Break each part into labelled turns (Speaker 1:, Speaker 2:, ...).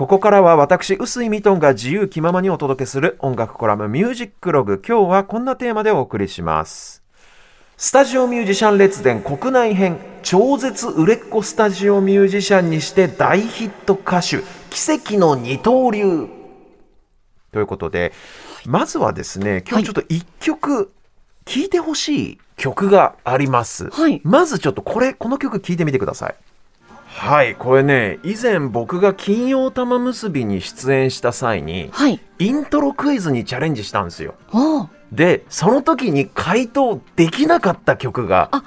Speaker 1: ここからは私、臼井ミトンが自由気ままにお届けする音楽コラムミュージックログ。今日はこんなテーマでお送りします。スタジオミュージシャン列伝国内編超絶売れっ子スタジオミュージシャンにして大ヒット歌手奇跡の二刀流。ということでまずはですね今日ちょっと一曲聴いてほしい曲があります、
Speaker 2: はい。
Speaker 1: まずちょっとこれこの曲聴いてみてくださいはいこれね以前僕が金曜玉結びに出演した際に
Speaker 2: はい。
Speaker 1: イントロクイズにチャレンジしたんですよでその時に回答できなかった曲が
Speaker 2: あ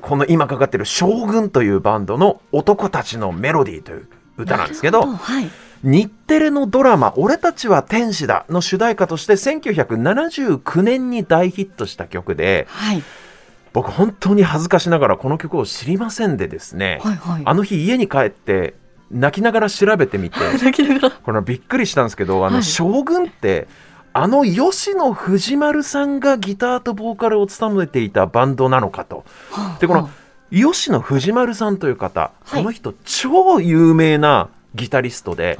Speaker 1: この今かかってる「将軍」というバンドの「男たちのメロディー」という歌なんですけど
Speaker 2: はい。
Speaker 1: 日テレのドラマ「俺たちは天使だ」の主題歌として1979年に大ヒットした曲で
Speaker 2: はい。
Speaker 1: 僕本当に恥ずかしながらこの曲を知りませんでですね、
Speaker 2: はいはい。
Speaker 1: あの日家に帰って泣きながら調べてみて
Speaker 2: 泣きながら。
Speaker 1: これびっくりしたんですけどあの、
Speaker 2: はい
Speaker 1: 将軍ってあの吉野藤丸さんがギターとボーカルを務めていたバンドなのかと。でこの吉野藤丸さんという方、
Speaker 2: はい
Speaker 1: この人超有名なギタリストで、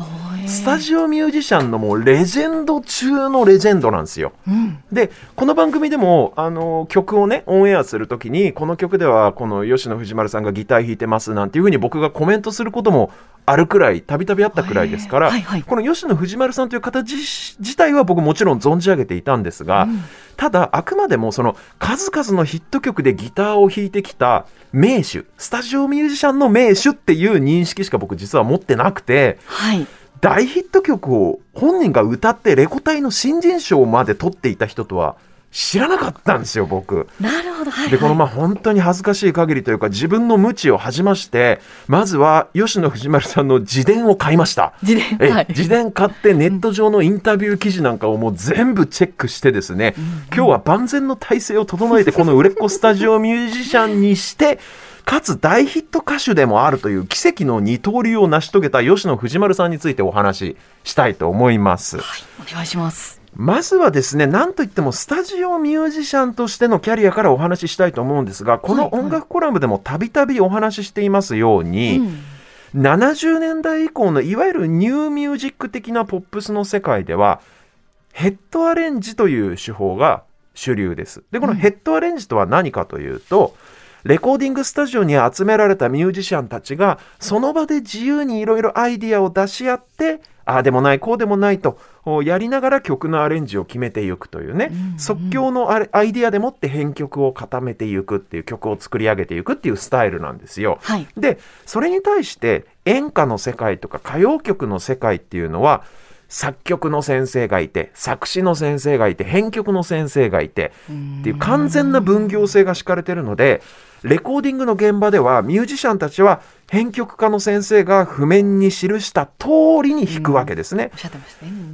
Speaker 1: スタジオミュージシャンのもうレジェンド中のレジェンドなんですよ。
Speaker 2: オ。うん。
Speaker 1: でこの番組でもあの曲をねオンエアするときにこの曲ではこの吉野藤丸さんがギター弾いてますなんていうふうに僕がコメントすることもあるくらいたびたびあったくらいですから、
Speaker 2: はいはい
Speaker 1: この吉野藤丸さんという方自自体は僕もちろん存じ上げていたんですが、
Speaker 2: うん
Speaker 1: ただあくまでもその数々のヒット曲でギターを弾いてきた名手スタジオミュージシャンの名手っていう認識しか僕実は持ってなくて。
Speaker 2: はい。
Speaker 1: 大ヒット曲を本人が歌ってレコ大の新人賞まで取っていた人とは知らなかったんですよ僕。
Speaker 2: なるほど。はい。
Speaker 1: でこのま
Speaker 2: あ。
Speaker 1: あ本当に恥ずかしい限りというか自分の無知を恥じましてまずは吉野藤丸さんの自伝を買いました。
Speaker 2: 自伝？
Speaker 1: え
Speaker 2: はい。
Speaker 1: 自伝買ってネット上のインタビュー記事なんかをもう全部チェックしてですね、今日は万全の体制を整えてこの売れっ子スタジオミュージシャンにしてかつ大ヒット歌手でもあるという奇跡の二刀流を成し遂げた吉野藤丸さんについてお話ししたいと思います。
Speaker 2: はい。お願いします。
Speaker 1: まずはですね、なんといってもスタジオミュージシャンとしてのキャリアからお話ししたいと思うんですが、この音楽コラムでもたびたびお話ししていますように、
Speaker 2: うん。
Speaker 1: 70年代以降のいわゆるニューミュージック的なポップスの世界ではヘッドアレンジという手法が主流です。でこのヘッドアレンジとは何かというと、レコーディングスタジオに集められたミュージシャンたちがその場で自由にいろいろアイディアを出し合ってああでもないこうでもないとおやりながら曲のアレンジを決めていくというね、
Speaker 2: うんうん
Speaker 1: 即興のアイディアでもって編曲を固めていくっていう曲を作り上げていくっていうスタイルなんですよ。
Speaker 2: はい。
Speaker 1: でそれに対して演歌の世界とか歌謡曲の世界っていうのは作曲の先生がいて作詞の先生がいて編曲の先生がいてっていう完全な分業制が敷かれてるのでレコーディングの現場ではミュージシャンたちは編曲家の先生が譜面に記した通りに弾くわけですね。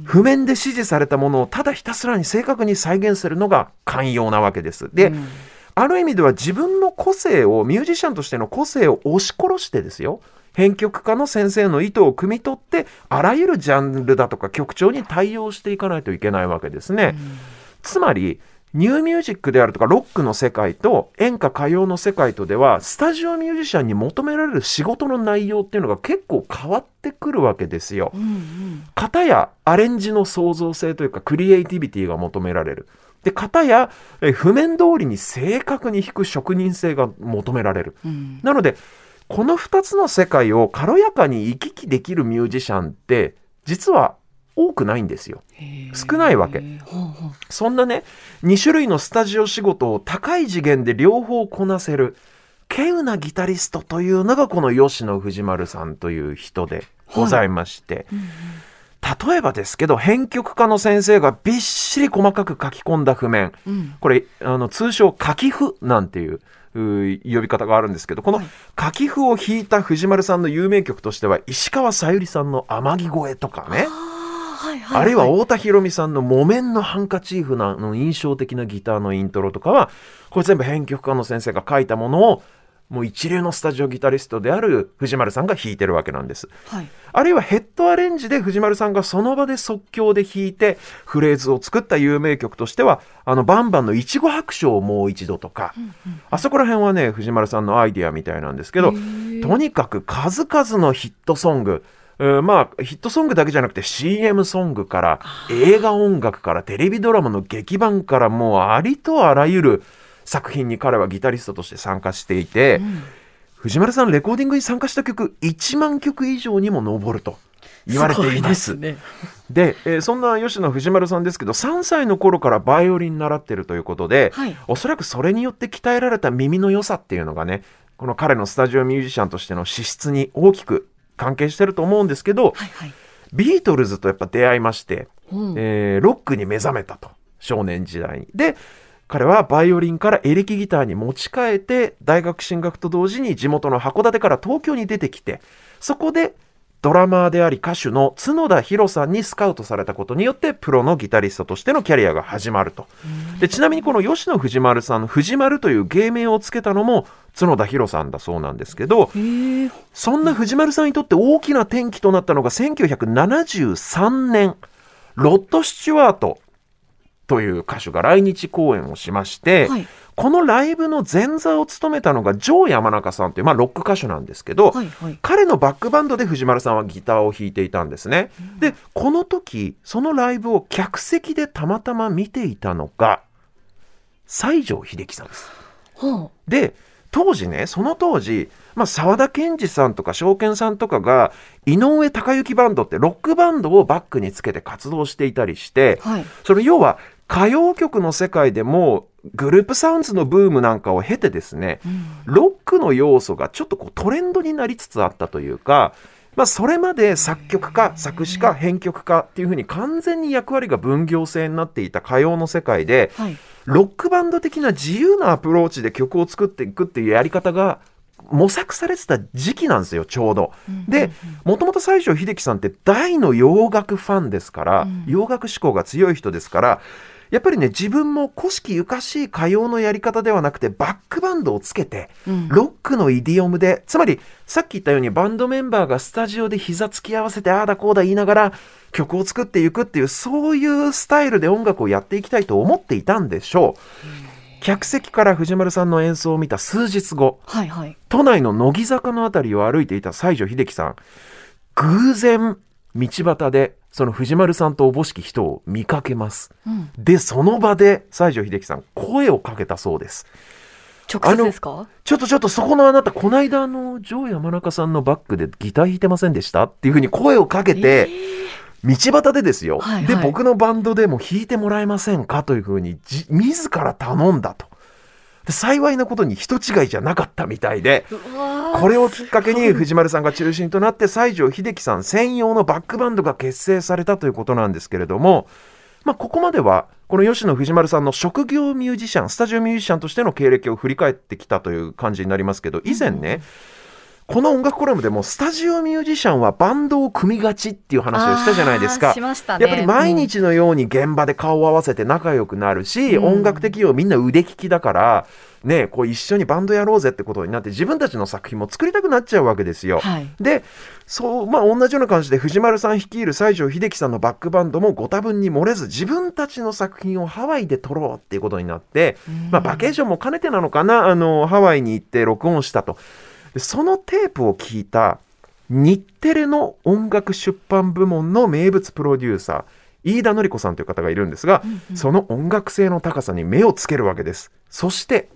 Speaker 1: 譜面で指示されたものをただひたすらに正確に再現するのが寛容なわけです。で、
Speaker 2: うん。
Speaker 1: ある意味では自分の個性をミュージシャンとしての個性を押し殺してですよ。編曲家の先生の意図を汲み取ってあらゆるジャンルだとか曲調に対応していかないといけないわけですね。つまりニューミュージックであるとかロックの世界と演歌歌謡の世界とではスタジオミュージシャンに求められる仕事の内容っていうのが結構変わってくるわけですよ。
Speaker 2: うんうん。
Speaker 1: 片やアレンジの創造性というかクリエイティビティが求められる。で片やえ譜面通りに正確に弾く職人性が求められる。
Speaker 2: うん。
Speaker 1: なのでこの2つの世界を軽やかに行き来できるミュージシャンって実は多くないんですよ。少ないわけ。そんなね2種類のスタジオ仕事を高い次元で両方こなせる稀有なギタリストというのがこの吉野藤丸さんという人でございまして、
Speaker 2: うんうん。
Speaker 1: 例えばですけど編曲家の先生がびっしり細かく書き込んだ譜面。
Speaker 2: うん。
Speaker 1: これあの通称書き譜なんていう呼び方があるんですけどこの
Speaker 2: はい。
Speaker 1: 書き譜を弾いた藤丸さんの有名曲としては石川さゆりさんの「天城越え」とかね
Speaker 2: あーはいはい。
Speaker 1: あるいは太田裕美さんの「木綿のハンカチーフ」なの印象的なギターのイントロとかはこれ全部編曲家の先生が書いたものをもう一流のスタジオギタリストである藤丸さんが弾いてるわけなんです。
Speaker 2: はい。
Speaker 1: あるいはヘッドアレンジで藤丸さんがその場で即興で弾いてフレーズを作った有名曲としてはあのバンバンの「いちご白書」をもう一度とか、あそこら辺はね藤丸さんのアイディアみたいなんですけどとにかく数々のヒットソングえーまあヒットソングだけじゃなくて CM ソングから映画音楽からテレビドラマの劇版からもうありとあらゆる作品に彼はギタリストとして参加していて、藤丸さんレコーディングに参加した曲1万曲以上にも上ると言われています。
Speaker 2: ごね。
Speaker 1: で、えーそんな吉野藤丸さんですけど3歳の頃からバイオリン習ってるということで、
Speaker 2: はい
Speaker 1: おそらくそれによって鍛えられた耳の良さっていうのがねこの彼のスタジオミュージシャンとしての資質に大きく関係してると思うんですけど、
Speaker 2: はいはい。
Speaker 1: ビートルズとやっぱ出会いまして、
Speaker 2: うん
Speaker 1: えーロックに目覚めたと少年時代に。で彼はバイオリンからエレキギターに持ち替えて大学進学と同時に地元の函館から東京に出てきてそこでドラマーであり歌手の角田博さんにスカウトされたことによってプロのギタリストとしてのキャリアが始まると。でちなみにこの吉野藤丸さんの藤丸という芸名をつけたのも角田博さんだそうなんですけど。そんな藤丸さんにとって大きな転機となったのが1973年ロッド・スチュワートという歌手が来日公演をしまして、
Speaker 2: はい
Speaker 1: このライブの前座を務めたのがジョー山中さんという、まあ、ロック歌手なんですけど、
Speaker 2: はいはい。
Speaker 1: 彼のバックバンドで藤丸さんはギターを弾いていたんですね。でこの時そのライブを客席でたまたま見ていたのが西城秀樹さんです。
Speaker 2: ほ
Speaker 1: で当時ねその当時、まあ、沢田研二さんとか証券さんとかが井上隆之バンドってロックバンドをバックにつけて活動していたりして
Speaker 2: う。はい。
Speaker 1: それ要は歌謡曲の世界でもグループサウンズのブームなんかを経てですね
Speaker 2: うん
Speaker 1: ロックの要素がちょっとこうトレンドになりつつあったというか、まあ、それまで作曲家作詞家編曲家っていうふうに完全に役割が分業制になっていた歌謡の世界で
Speaker 2: はい。
Speaker 1: ロックバンド的な自由なアプローチで曲を作っていくっていうやり方が模索されてた時期なんですよちょうど。でもともと西城秀樹さんって大の洋楽ファンですから、
Speaker 2: うん
Speaker 1: 洋楽志向が強い人ですからやっぱりね自分も古式ゆかしい歌謡のやり方ではなくてバックバンドをつけて
Speaker 2: うん
Speaker 1: ロックのイディオムでつまりさっき言ったようにバンドメンバーがスタジオで膝つき合わせてああだこうだ言いながら曲を作っていくっていうそういうスタイルで音楽をやっていきたいと思っていたんでしょう。客席から藤丸さんの演奏を見た数日後
Speaker 2: はいはい。
Speaker 1: 都内の乃木坂のあたりを歩いていた西城秀樹さん偶然道端でその藤丸さんとおぼしき人を見かけます。
Speaker 2: うん。
Speaker 1: でその場で西城秀樹さん声をかけたそうです。
Speaker 2: 直接ですか？
Speaker 1: ちょっとちょっとそこのあなたこないだあのジョー山中さんのバックでギター弾いてませんでした？っていうふうに声をかけて、道端でですよ、
Speaker 2: はいはい。
Speaker 1: で僕のバンドでも弾いてもらえませんか？というふうにじ自ら頼んだとで幸いなことに人違いじゃなかったみたいでこれをきっかけに藤丸さんが中心となって西城秀樹さん専用のバックバンドが結成されたということなんですけれども、まあ、ここまではこの吉野藤丸さんの職業ミュージシャンスタジオミュージシャンとしての経歴を振り返ってきたという感じになりますけど以前ね、この音楽コラムでもスタジオミュージシャンはバンドを組みがちっていう話をしたじゃないですか
Speaker 2: し。ましたね。
Speaker 1: やっぱり毎日のように現場で顔を合わせて仲良くなるし、
Speaker 2: うん
Speaker 1: 音楽的にもみんな腕利きだから、ね、こう一緒にバンドやろうぜってことになって自分たちの作品も作りたくなっちゃうわけですよ。
Speaker 2: はい。
Speaker 1: でそうまあ同じような感じで藤丸さん率いる西城秀樹さんのバックバンドもご多分に漏れず自分たちの作品をハワイで撮ろうっていうことになって、まあ、バケーションも兼ねてなのかなあのハワイに行って録音したとでそのテープを聞いた日テレの音楽出版部門の名物プロデューサー飯田典子さんという方がいるんですが、その音楽性の高さに目をつけるわけですそして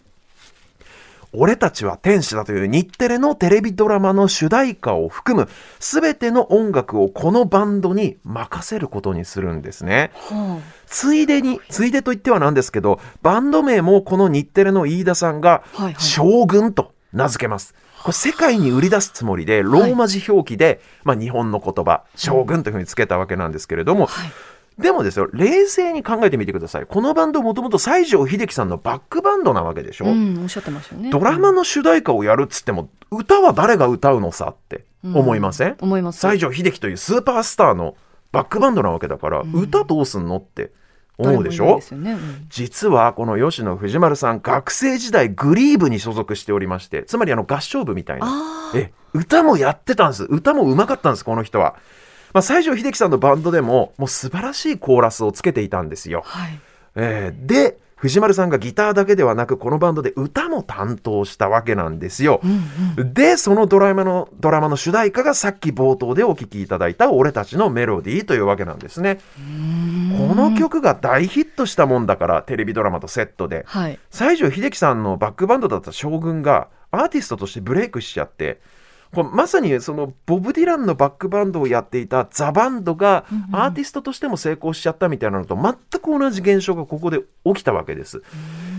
Speaker 1: 俺たちは天使だという日テレのテレビドラマの主題歌を含む全ての音楽をこのバンドに任せることにするんですね。
Speaker 2: は
Speaker 1: ついでに、ついでと言ってはなんですけど、バンド名もこの日テレの飯田さんが
Speaker 2: はいはい
Speaker 1: 将軍と名付けます。これ世界に売り出すつもりで、ローマ字表記で、まあ日本の言葉、将軍というふうにつけたわけなんですけれども、
Speaker 2: はい。
Speaker 1: でもですよ、冷静に考えてみてください。このバンドもともと西城秀樹さんのバックバンドなわけでしょ、
Speaker 2: うん、おっしゃってましたよね。
Speaker 1: ドラマの主題歌をやるっつっても、歌は誰が歌うのさって思いません、
Speaker 2: 思います。
Speaker 1: 西城秀樹というスーパースターのバックバンドなわけだから、歌どうすんのって思うでしょ？
Speaker 2: ね。うん。
Speaker 1: 実はこの吉野藤丸さん学生時代グリーブに所属しておりましてつまりあの合唱部みたいな。え歌もやってたんです。歌もうまかったんですこの人は、まあ、西城秀樹さんのバンドでももう素晴らしいコーラスをつけていたんですよ、
Speaker 2: はい。
Speaker 1: えーで藤丸さんがギターだけではなくこのバンドで歌も担当したわけなんですよ。でそのドラマのドラマの主題歌がさっき冒頭でお聴きいただいた「俺たちのメロディー」というわけなんですね。この曲が大ヒットしたもんだからテレビドラマとセットで、
Speaker 2: はい。
Speaker 1: 西城秀樹さんのバックバンドだった将軍がアーティストとしてブレイクしちゃってこれまさにそのボブ・ディランのバックバンドをやっていたザ・バンドがアーティストとしても成功しちゃったみたいなのと全く同じ現象がここで起きたわけです。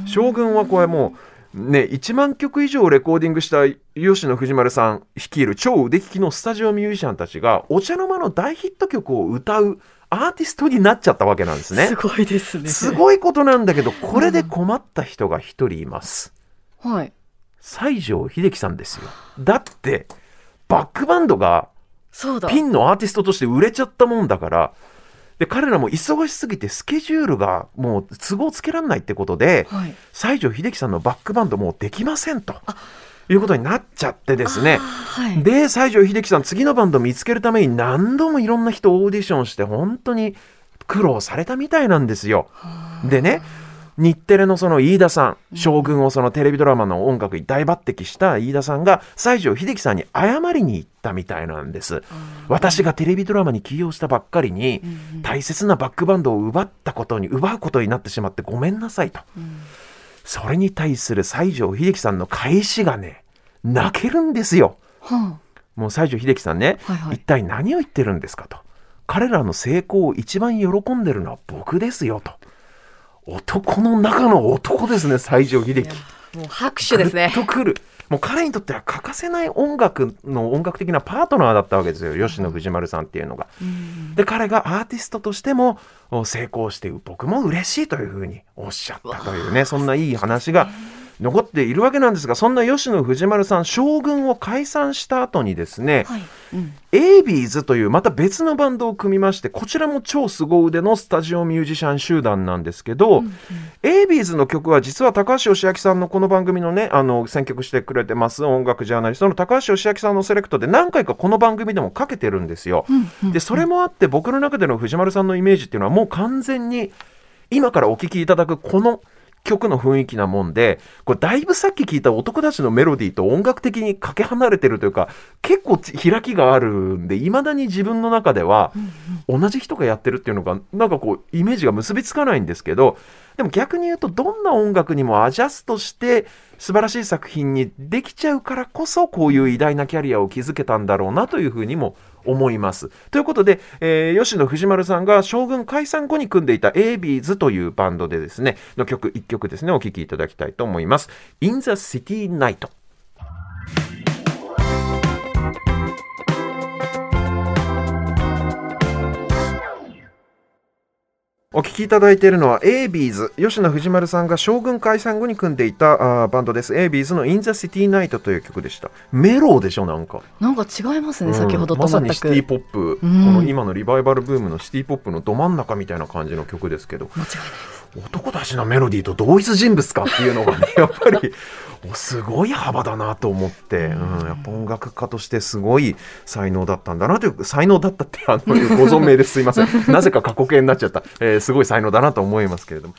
Speaker 1: 将軍はこれもうね1万曲以上レコーディングした吉野藤丸さん率いる超腕利きのスタジオミュージシャンたちがお茶の間の大ヒット曲を歌うアーティストになっちゃったわけなんですね
Speaker 2: す。ごいですね。
Speaker 1: すごいことなんだけどこれで困った人が一人います。
Speaker 2: はい。
Speaker 1: 西城秀樹さんですよ。だってバックバンドが。ピンのアーティストとして売れちゃったもんだからで彼らも忙しすぎてスケジュールがもう都合つけられないってことで
Speaker 2: はい。
Speaker 1: 西城秀樹さんのバックバンドもうできませんということになっちゃってですね
Speaker 2: はい。
Speaker 1: で西城秀樹さん次のバンド見つけるために何度もいろんな人オーディションして本当に苦労されたみたいなんですよ。でね日テレのその飯田さん将軍をそのテレビドラマの音楽に大抜擢した飯田さんが西城秀樹さんに謝りに行ったみたいなんです。私がテレビドラマに起用したばっかりに大切なバックバンドを奪ったことに奪うことになってしまってごめんなさいと。それに対する西城秀樹さんの返しがね泣けるんですよ。
Speaker 2: は
Speaker 1: もう西城秀樹さんね、
Speaker 2: はいはい。
Speaker 1: 一体何を言ってるんですかと。彼らの成功を一番喜んでるのは僕ですよと男の中の男ですね西城秀樹
Speaker 2: あ。もう拍手ですね。
Speaker 1: とくるもう彼にとっては欠かせない音楽の音楽的なパートナーだったわけですよ吉野藤丸さんっていうのが。
Speaker 2: うん
Speaker 1: で彼がアーティストとしてもお成功して僕も嬉しいというふうにおっしゃったというねそんないい話が残っているわけなんですがそんな吉野藤丸さん将軍を解散した後にですね、
Speaker 2: はい。うん。
Speaker 1: AB'Sというまた別のバンドを組みましてこちらも超凄腕のスタジオミュージシャン集団なんですけど、 AB'Sの曲は実は高橋義明さんのこの番組のねあの選曲してくれてます音楽ジャーナリストの高橋義明さんのセレクトで何回かこの番組でもかけてるんですよ。でそれもあって僕の中での藤丸さんのイメージっていうのはもう完全に今からお聴きいただくこの曲の雰囲気なもんでこれだいぶさっき聞いた男たちのメロディーと音楽的にかけ離れてるというか結構開きがあるんでいまだに自分の中では同じ人がやってるっていうのがなんかこうイメージが結びつかないんですけどでも逆に言うとどんな音楽にもアジャストして素晴らしい作品にできちゃうからこそこういう偉大なキャリアを築けたんだろうなというふうにも思います。ということで、えー吉野藤丸さんが将軍解散後に組んでいた a b s というバンドでですねの曲1曲ですねお聴きいただきたいと思います。In the City Night お聴きいただいているのは a b s 吉野藤丸さんが将軍解散後に組んでいたバンドです。A b s の In the City Night という曲でした。メロでしょなんか。
Speaker 2: なんか違いますね、先ほどと
Speaker 1: まさ。にシティポップ、
Speaker 2: うん。
Speaker 1: この今のリバイバルブームのシティポップのど真ん中みたいな感じの曲ですけど。
Speaker 2: 間違いない。
Speaker 1: 男たちのメロディーと同一人物かっていうのがねやっぱり おすごい幅だなと思って、うん、やっぱ音楽家としてすごい才能だったんだなという才能だったってあのご存命です。すいません。なぜか過去形になっちゃった、えーすごい才能だなと思いますけれども。